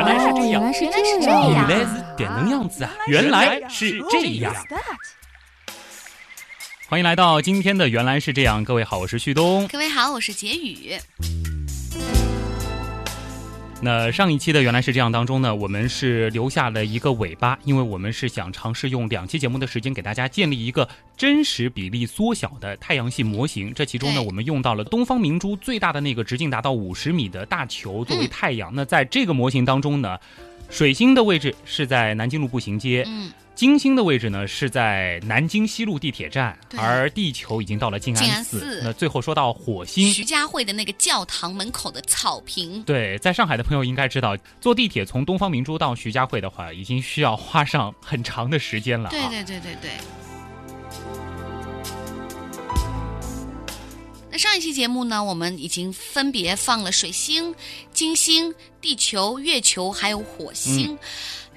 原来是这样，原来是这样。这样原来是点能样子啊！原来是这样。欢迎来到今天的原来是这样，各位好，我是旭东。各位好，我是杰宇。那上一期的原来是这样当中呢，我们是留下了一个尾巴，因为我们是想尝试用两期节目的时间给大家建立一个真实比例缩小的太阳系模型。这其中呢，我们用到了东方明珠最大的那个直径达到五十米的大球作为太阳。那在这个模型当中呢，水星的位置是在南京路步行街，嗯，金星的位置呢是在南京西路地铁站，而地球已经到了静静安寺。那最后说到火星，徐家汇的那个教堂门口的草坪，对，在上海的朋友应该知道，坐地铁从东方明珠到徐家汇的话，已经需要花上很长的时间了、啊。对对对对对。那上一期节目呢，我们已经分别放了水星、金星、地球、月球，还有火星。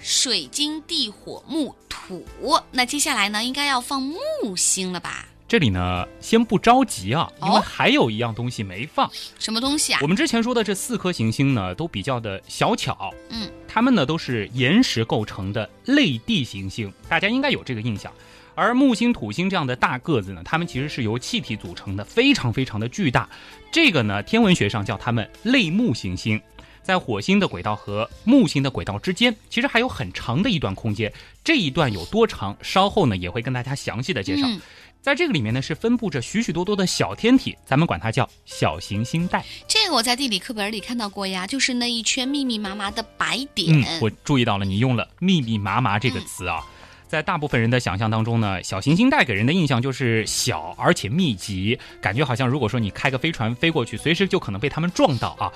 水金地火木土，那接下来呢，应该要放木星了吧？这里呢，先不着急啊，因为哦还有一样东西没放。什么东西啊我？们之前说的这四颗行星呢，都比较的小巧，嗯，它们呢都是岩石构成的类地行星，大家应该有这个印象。而木星、土星这样的大个子呢，它们其实是由气体组成的，非常非常的巨大。这个呢，天文学上叫它们类木行星。在火星的轨道和木星的轨道之间，其实还有很长的一段空间。这一段有多长，稍后呢也会跟大家详细的介绍。嗯在这个里面呢，是分布着许许多多的小天体，咱们管它叫小行星带。这个我在地理课本里看到过呀，就是那一圈密密麻麻的白点。嗯，我注意到了，你用了“密密麻麻”这个词啊。在大部分人的想象当中呢，小行星带给人的印象就是小而且密集，感觉好像如果说你开个飞船飞过去，随时就可能被他们撞到啊。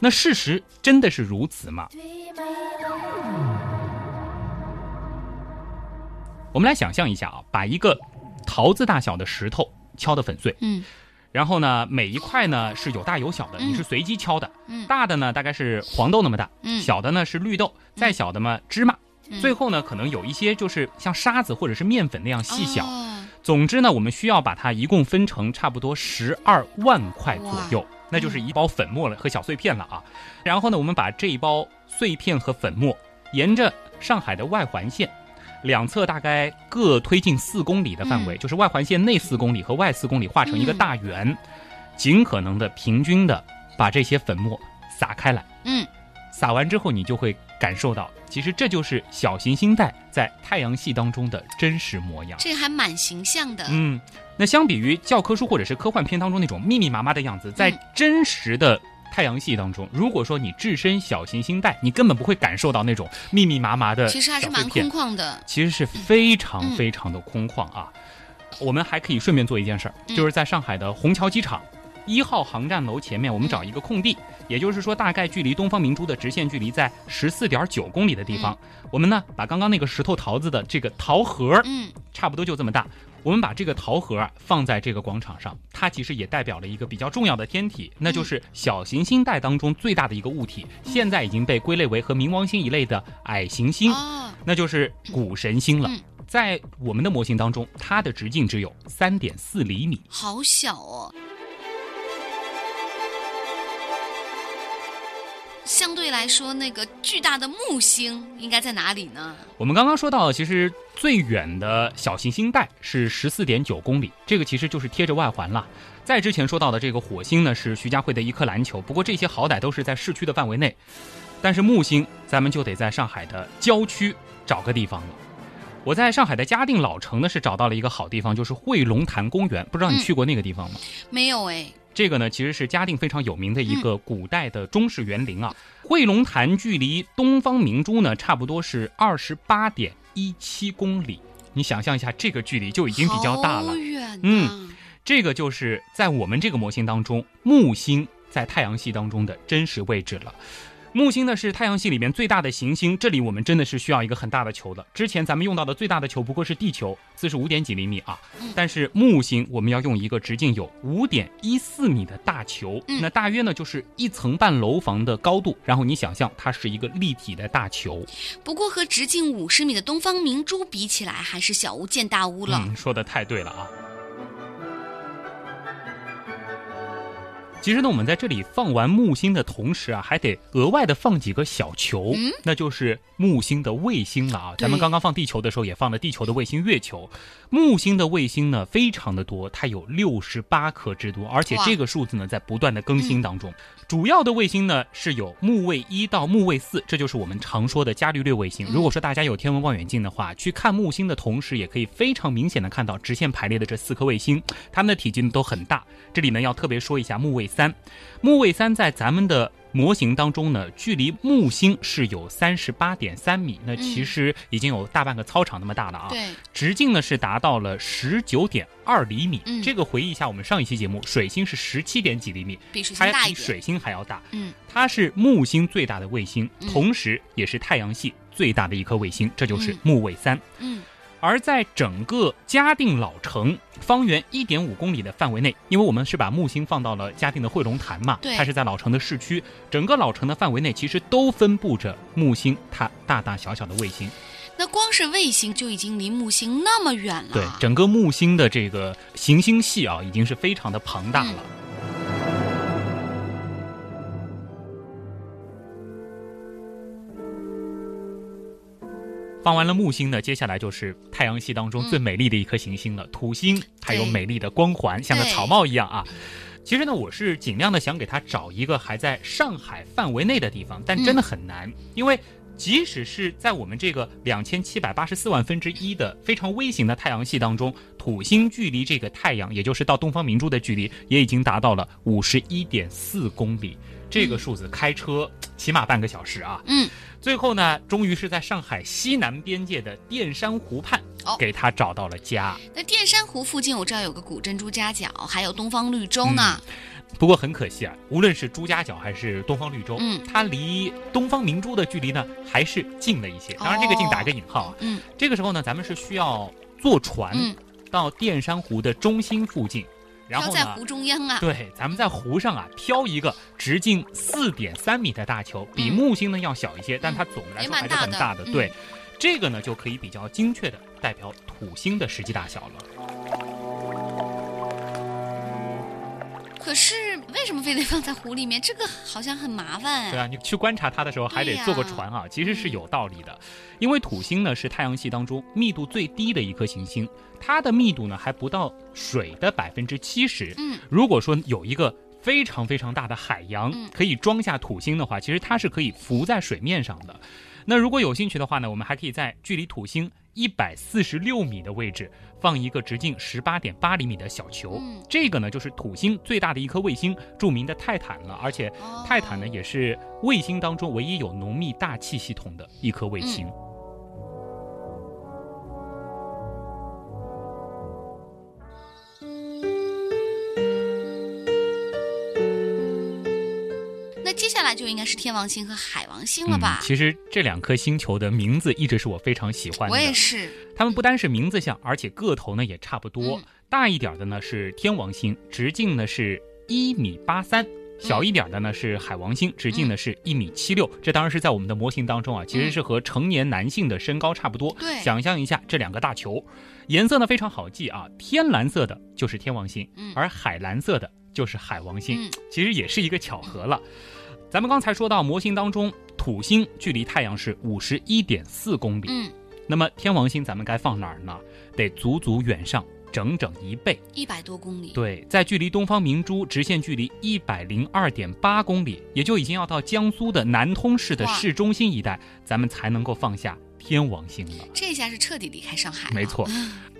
那事实真的是如此吗？我们来想象一下啊，把一个桃子大小的石头敲得粉碎，嗯。然后呢，每一块呢是有大有小的，嗯。你是随机敲的。嗯。大的呢大概是黄豆那么大，嗯。小的呢是绿豆，再小的嘛芝麻，嗯。最后呢可能有一些就是像沙子或者是面粉那样细小。哦。总之呢，我们需要把它一共分成差不多十二万块左右，那就是一包粉末了和小碎片了啊。然后呢，我们把这一包碎片和粉末沿着上海的外环线。两侧大概各推进四公里的范围，嗯就是外环线内四公里和外四公里画成一个嗯大圆，尽可能的平均的把这些粉末撒开来。嗯，撒完之后，你就会感受到，其实这就是小行星带在太阳系当中的真实模样。这还蛮形象的。嗯，那相比于教科书或者是科幻片当中那种密密麻麻的样子，在嗯真实的太阳系当中，如果说你置身小行星带，你根本不会感受到那种密密麻麻的其实还是蛮空旷的。其实是非常嗯非常的空旷啊。我们还可以顺便做一件事儿，嗯就是在上海的虹桥机场一号航站楼前面，我们找一个空地，也就是说大概距离东方明珠的直线距离在十四点九公里的地方。我们呢，把刚刚那个石头桃子的这个桃核，嗯差不多就这么大。我们把这个桃核啊放在这个广场上，它其实也代表了一个比较重要的天体，那就是小行星带当中最大的一个物体，现在已经被归类为和冥王星一类的矮行星。哦，那就是谷神星了嗯。在我们的模型当中，它的直径只有三点四厘米。好小哦。相对来说，那个巨大的木星应该在哪里呢？我们刚刚说到，其实最远的小行星带是十四点九公里，这个其实就是贴着外环了。在之前说到的这个火星呢，是徐家汇的一颗篮球，不过这些好歹都是在市区的范围内。但是木星，咱们就得在上海的郊区找个地方了。我在上海的嘉定老城呢，是找到了一个好地方，就是汇龙潭公园。不知道你嗯去过那个地方吗？没有哎。这个呢，其实是嘉定非常有名的一个古代的中式园林啊。汇龙潭距离东方明珠呢，差不多是二十八点一七公里。你想象一下，这个距离就已经比较大了。嗯，这个就是在我们这个模型当中，木星在太阳系当中的真实位置了。木星呢是太阳系里面最大的行星，这里我们真的是需要一个很大的球的。之前咱们用到的最大的球不过是地球，四十五点几厘米啊嗯，但是木星我们要用一个直径有五点一四米的大球，嗯那大约呢就是一层半楼房的高度，然后你想象它是一个立体的大球。不过和直径五十米的东方明珠比起来，还是小巫见大巫了。嗯，说的太对了啊。其其实呢，我们在这里放完木星的同时啊，还得额外的放几个小球，嗯那就是木星的卫星了啊。咱们刚刚放地球的时候，也放了地球的卫星月球。木星的卫星呢，非常的多，它有六十八颗之多，而且这个数字呢，在不断的更新当中。主要的卫星呢是有木卫一到木卫四，这就是我们常说的伽利略卫星。嗯如果说大家有天文望远镜的话，去看木星的同时，也可以非常明显的看到直线排列的这四颗卫星，它们的体积呢都很大。这里呢要特别说一下木卫三，木卫三在咱们的模型当中呢，距离木星是有三十八点三米，那其实已经有大半个操场那么大了啊。对，直径呢是达到了十九点二厘米。嗯这个回忆一下我们上一期节目，水星是十七点几厘米，比水它星大一点。比水星还要大。嗯，它是木星最大的卫星，嗯同时也是太阳系最大的一颗卫星，这就是嗯木卫三。嗯而在整个嘉定老城方圆一点五公里的范围内，因为我们是把木星放到了嘉定的汇龙潭嘛，对它是在老城的市区，整个老城的范围内其实都分布着木星它大大小小的卫星。那光是卫星就已经离木星那么远了。对，整个木星的这个行星系啊，已经是非常的庞大了。放完了木星呢，接下来就是太阳系当中最美丽的一颗行星了——土星，它有美丽的光环，像个草帽一样啊。其实呢，我是尽量的想给它找一个还在上海范围内的地方，但真的很难，因为即使是在我们这个两千七百八十四万分之一的非常微型的太阳系当中，土星距离这个太阳，也就是到东方明珠的距离，也已经达到了五十一点四公里。这个数字开车起码半个小时啊！嗯，最后呢，终于是在上海西南边界的淀山湖畔哦，给他找到了家。那淀山湖附近我知道有个古镇朱家角，还有东方绿洲呢。不过很可惜啊，无论是朱家角还是东方绿洲，嗯它离东方明珠的距离呢还是近了一些。当然，这个近打个引号啊。嗯这个时候呢，咱们是需要坐船嗯，到淀山湖的中心附近，然后呢，在湖中央啊。对，咱们在湖上啊飘一个直径四点三米的大球，比嗯木星呢要小一些，但它总的来说还是很大的。嗯对，这个呢就可以比较精确的代表土星的实际大小了。可是为什么非得放在湖里面？这个好像很麻烦。对啊，你去观察它的时候还得坐个船啊，其实是有道理的。因为土星呢是太阳系当中密度最低的一颗行星，它的密度呢还不到水的百分之七十。嗯，如果说有一个非常非常大的海洋嗯可以装下土星的话，其实它是可以浮在水面上的。那如果有兴趣的话呢，我们还可以在距离土星一百四十六米的位置放一个直径十八点八厘米的小球。嗯这个呢就是土星最大的一颗卫星，著名的泰坦了。而且哦泰坦呢也是卫星当中唯一有浓密大气系统的一颗卫星。那是天王星和海王星了吧？嗯其实这两颗星球的名字一直是我非常喜欢的。我也是。它们不单是名字像，而且个头呢也差不多。嗯大一点的呢是天王星，直径呢是一米八三。小一点的呢是海王星，直径呢是一米七六。这当然是在我们的模型当中啊，其实是和成年男性的身高差不多。对想象一下这两个大球，颜色呢非常好记啊，天蓝色的就是天王星，嗯而海蓝色的就是海王星。嗯其实也是一个巧合了。咱们刚才说到模型当中，土星距离太阳是五十一点四公里，嗯，那么天王星咱们该放哪儿呢？得足足远上整整一倍。一百多公里。对，在距离东方明珠直线距离一百零二点八公里，也就已经要到江苏的南通市的市中心一带，咱们才能够放下天王星了。这下是彻底离开上海了。没错。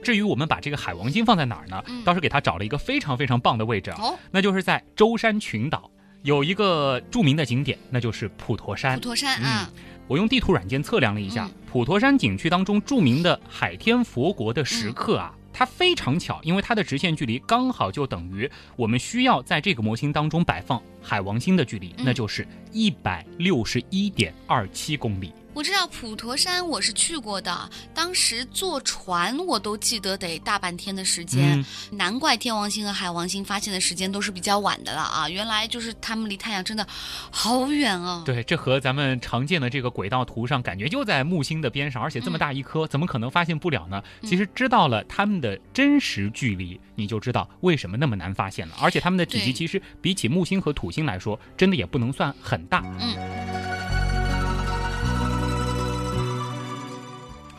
至于我们把这个海王星放在哪儿呢？嗯倒是给它找了一个非常非常棒的位置啊，哦，那就是在舟山群岛有一个著名的景点，那就是普陀山普。陀山啊，我用地图软件测量了一下，嗯普陀山景区当中著名的海天佛国的石刻啊，它非常巧，因为它的直线距离刚好就等于我们需要在这个模型当中摆放海王星的距离，嗯那就是一百六十一点二七公里。我知道普陀山我是去过的，当时坐船我都记得得大半天的时间，难怪天王星和海王星发现的时间都是比较晚的了啊！原来就是他们离太阳真的好远哦。对，这和咱们常见的这个轨道图上感觉就在木星的边上，而且这么大一颗，怎么可能发现不了呢？其实知道了他们的真实距离，你就知道为什么那么难发现了。而且它们的体积其实比起木星和土星来说，真的也不能算很大。嗯。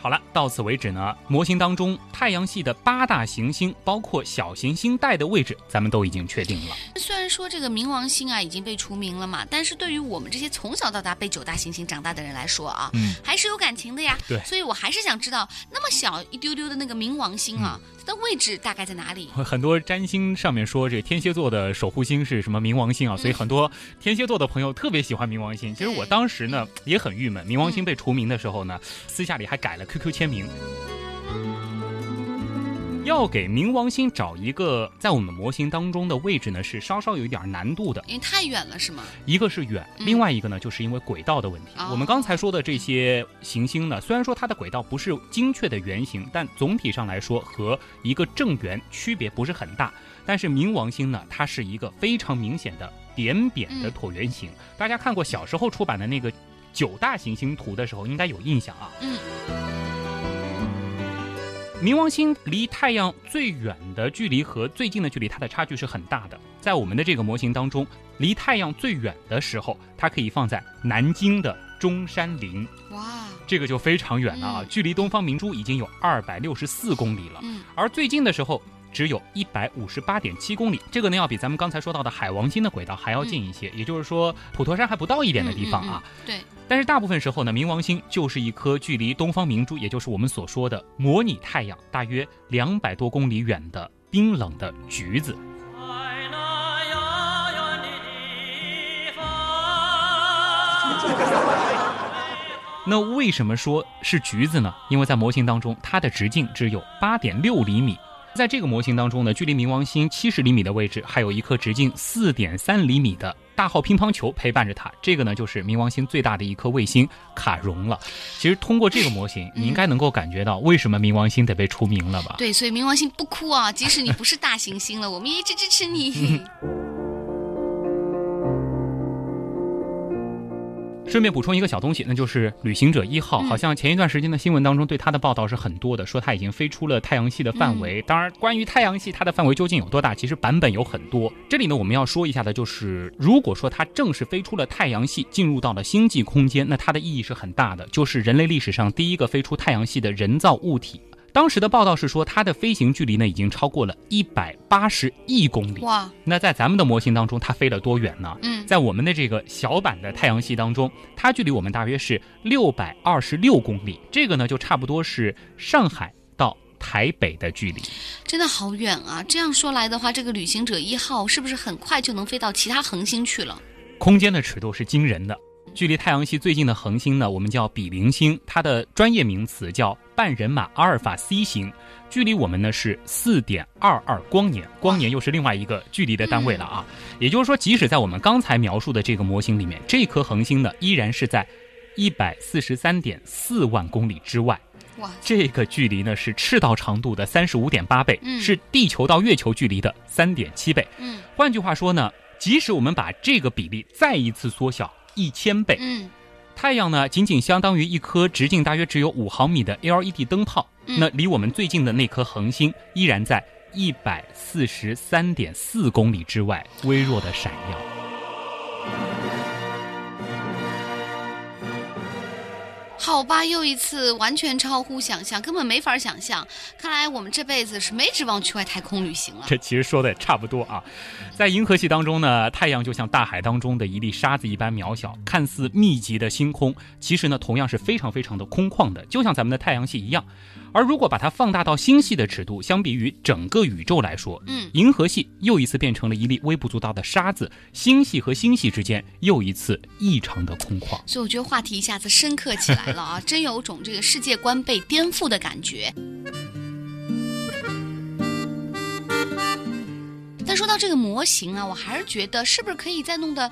好了，到此为止呢。模型当中太阳系的八大行星，包括小行星带的位置，咱们都已经确定了。虽然说这个冥王星啊已经被除名了嘛，但是对于我们这些从小到大被九大行星长大的人来说啊，嗯，还是有感情的呀。对，所以我还是想知道，那么小一丢丢的那个冥王星啊，它的位置大概在哪里？很多占星上面说，这天蝎座的守护星是什么冥王星啊？所以很多天蝎座的朋友特别喜欢冥王星。其实我当时呢也很郁闷，冥王星被除名的时候呢，私下里还改了。QQ 签名，要给冥王星找一个在我们模型当中的位置呢，是稍稍有一点难度的，因为太远了，是吗？一个是远，另外一个呢，就是因为轨道的问题。我们刚才说的这些行星呢，虽然说它的轨道不是精确的圆形，但总体上来说和一个正圆区别不是很大。但是冥王星呢，它是一个非常明显的扁扁的椭圆形。大家看过小时候出版的那个九大行星图的时候，应该有印象啊。嗯。冥王星离太阳最远的距离和最近的距离，它的差距是很大的。在我们的这个模型当中，离太阳最远的时候，它可以放在南京的中山陵。哇，这个就非常远了啊！距离东方明珠已经有二百六十四公里了。嗯，而最近的时候。只有一百五十八点七公里，这个呢要比咱们刚才说到的海王星的轨道还要近一些，也就是说普陀山还不到一点的地方啊。对。但是大部分时候呢，冥王星就是一颗距离东方明珠，也就是我们所说的模拟太阳大约两百多公里远的冰冷的橘子。那为什么说是橘子呢？因为在模型当中，它的直径只有八点六厘米。在这个模型当中呢，距离冥王星七十厘米的位置，还有一颗直径四点三厘米的大号乒乓球陪伴着它。这个呢，就是冥王星最大的一颗卫星卡戎了。其实通过这个模型，你应该能够感觉到为什么冥王星得被除名了吧？对，所以冥王星不哭啊，即使你不是大行星了，我们也一直支持你。顺便补充一个小东西，那就是旅行者一号，好像前一段时间的新闻当中对它的报道是很多的，说它已经飞出了太阳系的范围。当然，关于太阳系它的范围究竟有多大，其实版本有很多。这里呢，我们要说一下的就是，如果说它正式飞出了太阳系，进入到了星际空间，那它的意义是很大的，就是人类历史上第一个飞出太阳系的人造物体。当时的报道是说，它的飞行距离呢已经超过了一百八十亿公里。哇！那在咱们的模型当中，它飞了多远呢？嗯，在我们的这个小版的太阳系当中，它距离我们大约是六百二十六公里。这个呢，就差不多是上海到台北的距离。真的好远啊！这样说来的话，这个旅行者一号是不是很快就能飞到其他恒星去了？空间的尺度是惊人的。距离太阳系最近的恒星呢，我们叫比邻星，它的专业名词叫半人马阿尔法 C 型，距离我们呢是四点二二光年，光年又是另外一个距离的单位了啊。也就是说，即使在我们刚才描述的这个模型里面，这颗恒星呢依然是在一百四十三点四万公里之外。哇，这个距离呢是赤道长度的三十五点八倍，是地球到月球距离的三点七倍。嗯，换句话说呢，即使我们把这个比例再一次缩小。一千倍，嗯，太阳呢，仅仅相当于一颗直径大约只有五毫米的 LED 灯泡。那离我们最近的那颗恒星，依然在一百四十三点四公里之外，微弱的闪耀。好吧，又一次完全超乎想象，根本没法想象。看来我们这辈子是没指望去外太空旅行了。这其实说的也差不多啊。在银河系当中呢，太阳就像大海当中的一粒沙子一般渺小，看似密集的星空，其实呢同样是非常非常的空旷的，就像咱们的太阳系一样。而如果把它放大到星系的尺度，相比于整个宇宙来说，嗯，银河系又一次变成了一粒微不足道的沙子，星系和星系之间又一次异常的空旷。所以我觉得话题一下子深刻起来了啊，真有种这个世界观被颠覆的感觉。但说到这个模型啊，我还是觉得是不是可以再弄得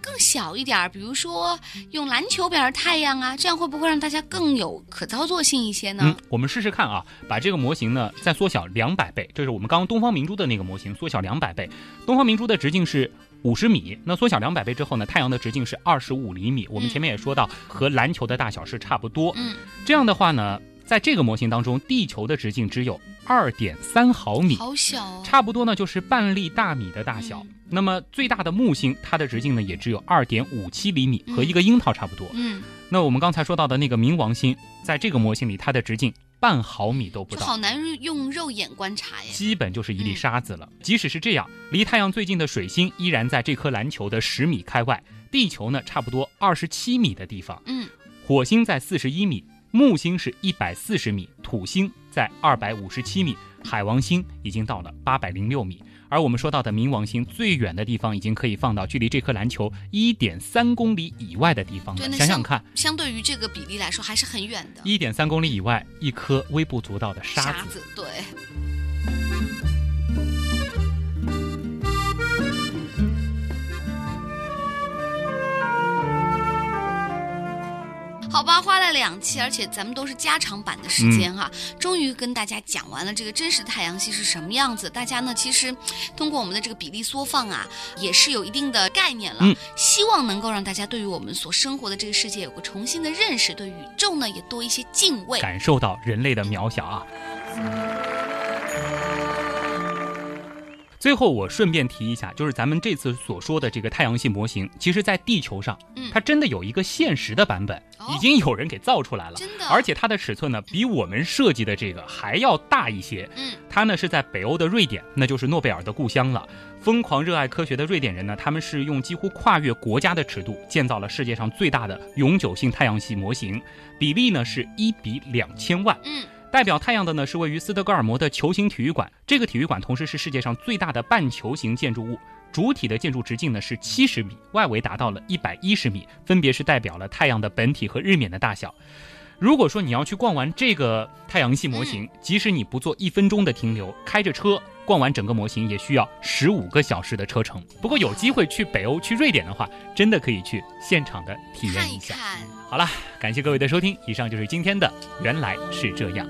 更小一点儿，比如说用篮球表示太阳啊，这样会不会让大家更有可操作性一些呢？嗯，我们试试看啊，把这个模型呢再缩小两百倍，这是我们刚刚东方明珠的那个模型，缩小两百倍。东方明珠的直径是五十米，那缩小两百倍之后呢，太阳的直径是二十五厘米。我们前面也说到，和篮球的大小是差不多。嗯，这样的话呢。在这个模型当中，地球的直径只有二点三毫米，好小，差不多呢就是半粒大米的大小。那么最大的木星，它的直径呢也只有二点五七厘米，和一个樱桃差不多。嗯，那我们刚才说到的那个冥王星，在这个模型里，它的直径半毫米都不到，好难用肉眼观察呀，基本就是一粒沙子了。即使是这样，离太阳最近的水星依然在这颗篮球的十米开外，地球呢差不多二十七米的地方。嗯，火星在四十一米。木星是一百四十米，土星在二百五十七米，海王星已经到了八百零六米，而我们说到的冥王星最远的地方已经可以放到距离这颗篮球一点三公里以外的地方了。想想看，相对于这个比例来说还是很远的。一点三公里以外，一颗微不足道的沙子，对。好吧，花了两期，而且咱们都是加长版的时间哈，终于跟大家讲完了这个真实的太阳系是什么样子。大家呢，其实通过我们的这个比例缩放啊，也是有一定的概念了。希望能够让大家对于我们所生活的这个世界有个重新的认识，对宇宙呢也多一些敬畏，感受到人类的渺小啊。最后，我顺便提一下，就是咱们这次所说的这个太阳系模型，其实，在地球上，它真的有一个现实的版本，已经有人给造出来了。真的，而且它的尺寸呢，比我们设计的这个还要大一些。嗯，它呢是在北欧的瑞典，那就是诺贝尔的故乡了。疯狂热爱科学的瑞典人呢，他们是用几乎跨越国家的尺度，建造了世界上最大的永久性太阳系模型，比例呢是一比两千万。嗯。代表太阳的呢，是位于斯德哥尔摩的球形体育馆。这个体育馆同时是世界上最大的半球形建筑物，主体的建筑直径呢是七十米，外围达到了一百一十米，分别是代表了太阳的本体和日冕的大小。如果说你要去逛完这个太阳系模型，即使你不做一分钟的停留，开着车逛完整个模型也需要十五个小时的车程。不过有机会去北欧、去瑞典的话，真的可以去现场的体验一下。好了，感谢各位的收听，以上就是今天的原来是这样。